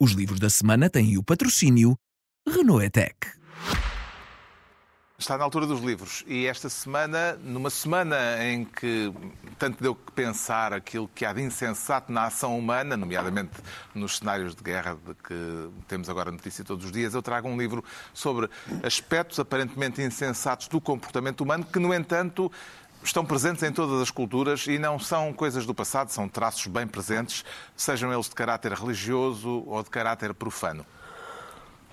Os livros da semana têm o patrocínio Renault Etec. Está na altura dos livros e esta semana, numa semana em que tanto deu que pensar aquilo que há de insensato na ação humana, nomeadamente nos cenários de guerra de que temos agora notícia todos os dias, eu trago um livro sobre aspectos aparentemente insensatos do comportamento humano que, no entanto, estão presentes em todas as culturas e não são coisas do passado, são traços bem presentes, sejam eles de caráter religioso ou de caráter profano.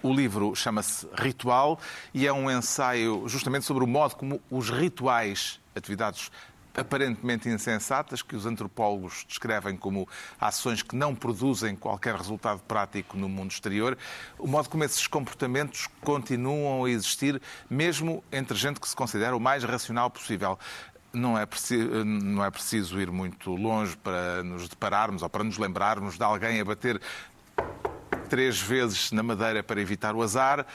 O livro chama-se Ritual e é um ensaio justamente sobre o modo como os rituais, atividades aparentemente insensatas, que os antropólogos descrevem como ações que não produzem qualquer resultado prático no mundo exterior, o modo como esses comportamentos continuam a existir, mesmo entre gente que se considera o mais racional possível não é, preciso, não é preciso ir muito longe para nos depararmos ou para nos lembrarmos de alguém a bater três vezes na madeira para evitar o azar.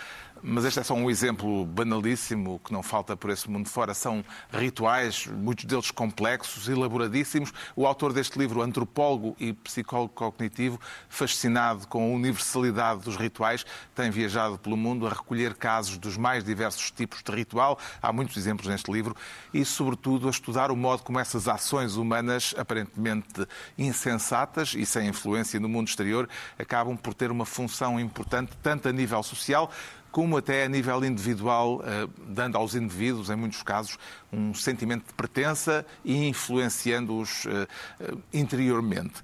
Mas este é só um exemplo banalíssimo que não falta por esse mundo fora. São rituais, muitos deles complexos, elaboradíssimos. O autor deste livro, antropólogo e psicólogo cognitivo, fascinado com a universalidade dos rituais, tem viajado pelo mundo a recolher casos dos mais diversos tipos de ritual. Há muitos exemplos neste livro e, sobretudo, a estudar o modo como essas ações humanas, aparentemente insensatas e sem influência no mundo exterior, acabam por ter uma função importante, tanto a nível social como até a nível individual, eh, dando aos indivíduos, em muitos casos, um sentimento de pertença e influenciando-os eh, eh, interiormente.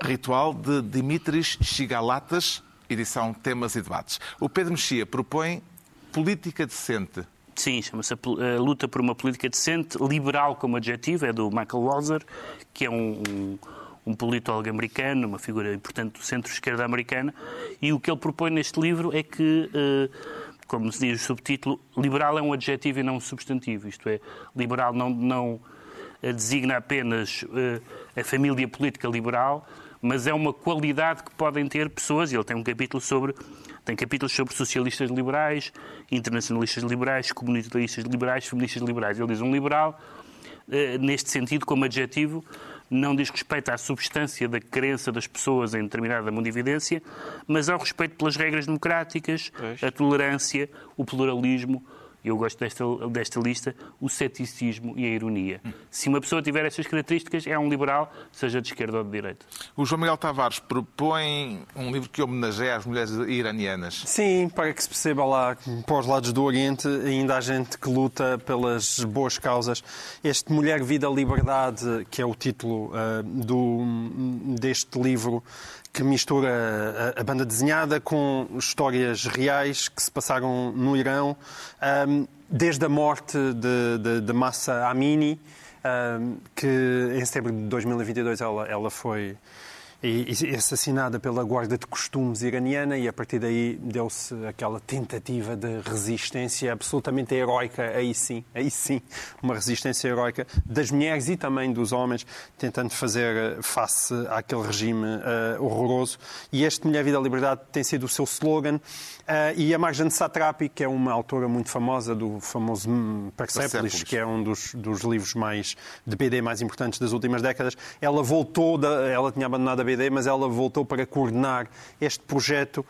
Ritual de Dimitris Chigalatas, edição Temas e Debates. O Pedro Mexia propõe política decente. Sim, chama-se a luta por uma política decente, liberal como adjetivo, é do Michael Walzer, que é um, um um politólogo americano, uma figura importante do centro-esquerda americana, e o que ele propõe neste livro é que, eh, como se diz o subtítulo, liberal é um adjetivo e não um substantivo. Isto é, liberal não, não designa apenas eh, a família política liberal, mas é uma qualidade que podem ter pessoas, e ele tem um capítulo sobre tem capítulos sobre socialistas liberais, internacionalistas liberais, comunitaristas liberais, feministas liberais. Ele diz um liberal, eh, neste sentido, como adjetivo, não diz respeito à substância da crença das pessoas em determinada mundividência, mas ao respeito pelas regras democráticas, a tolerância, o pluralismo, eu gosto desta, desta lista, o ceticismo e a ironia. Se uma pessoa tiver estas características, é um liberal, seja de esquerda ou de direita. O João Miguel Tavares propõe um livro que homenageia as mulheres iranianas. Sim, para que se perceba lá, para os lados do Oriente, ainda há gente que luta pelas boas causas. Este Mulher, Vida, Liberdade, que é o título uh, do, deste livro, que mistura a, a, banda desenhada com histórias reais que se passaram no Irão, um, desde a morte de, de, de Massa Amini, um, que em setembro de 2022 ela, ela foi e, assassinada pela Guarda de Costumes iraniana e a partir daí deu-se aquela tentativa de resistência absolutamente heroica, aí sim, aí sim, uma resistência heroica das mulheres e também dos homens, tentando fazer eh, face àquele regime uh, horroroso. E este Mulher, Vida, Liberdade tem sido o seu slogan. Uh, e a Marjane Satrapi, que é uma autora muito famosa do famoso Persepolis, Persepolis. que é um dos, dos, livros mais de BD mais importantes das últimas décadas, ela voltou, da, ela tinha abandonado a BD, mas ela voltou para coordenar este projeto.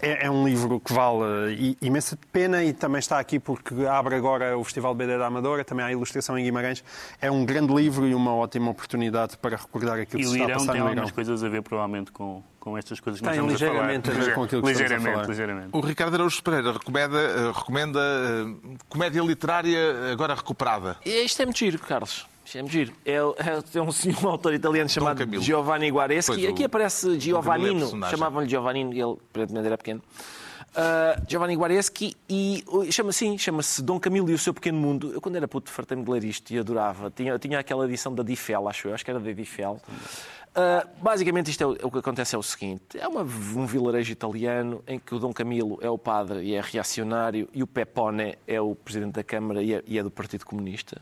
É, é um livro que vale imensa pena e também está aqui porque abre agora o Festival BD da Amadora, também há ilustração em Guimarães. É um grande livro e uma ótima oportunidade para recordar aquilo e que se está a passar no. E Irão tem algumas coisas a ver, provavelmente, com com estas coisas que nós estamos ligeiramente a falar. A ver com aquilo que ligeiramente, a falar. ligeiramente. O Ricardo Araújo Pereira recomenda, eh, recomenda uh, comédia literária agora recuperada. Isto é muito giro, Carlos. Isto é muito giro. É, é, é um, um autor italiano chamado Giovanni Guareschi. Aqui aparece Giovannino. Chamavam-lhe Giovannino, ele aparentemente era pequeno. Uh, Giovanni Guareschi e chama assim, chama-se Dom Camilo e o seu pequeno mundo. Eu quando era puto fartei-me de ler isto e adorava. Tinha, tinha aquela edição da Difel, acho eu, acho que era da Difel. Uh, basicamente, isto é o, o, que acontece é o seguinte: é uma, um vilarejo italiano em que o Dom Camilo é o padre e é reacionário e o Pepone é o presidente da Câmara e é, e é do Partido Comunista.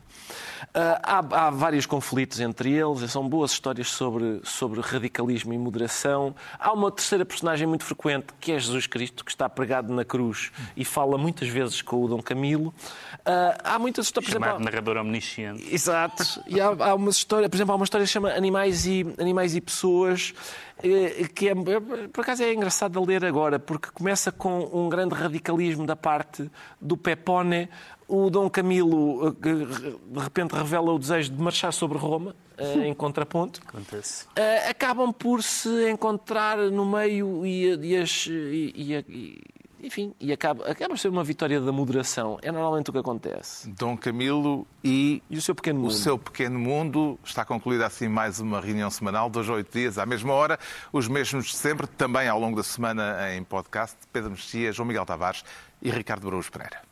Uh, há, há, vários conflitos entre eles, são boas histórias sobre, sobre radicalismo e moderação. Há uma terceira personagem muito frequente que é Jesus Cristo, que está pregado na cruz e fala muitas vezes com o Dom Camilo. Uh, há muitas histórias. Chamado exemplo, narrador omnisciente. Exato. E há, há uma história, por exemplo, há uma história que se chama Animais e. Animais animais e pessoas, eh, que é, por acaso é engraçado de ler agora, porque começa com um grande radicalismo da parte do Pepone. O Dom Camilo eh, de repente revela o desejo de marchar sobre Roma, eh, em contraponto. Acontece. Acabam por se encontrar no meio e, e, as, e, e enfim, e acaba, acaba por ser uma vitória da moderação. É normalmente o que acontece. Dom Camilo e, e o seu pequeno mundo. O seu pequeno mundo. Está concluída assim mais uma reunião semanal, dois a oito dias, à mesma hora, os mesmos de sempre, também ao longo da semana em podcast. Pedro Mexia, João Miguel Tavares e Ricardo Baraújo Pereira.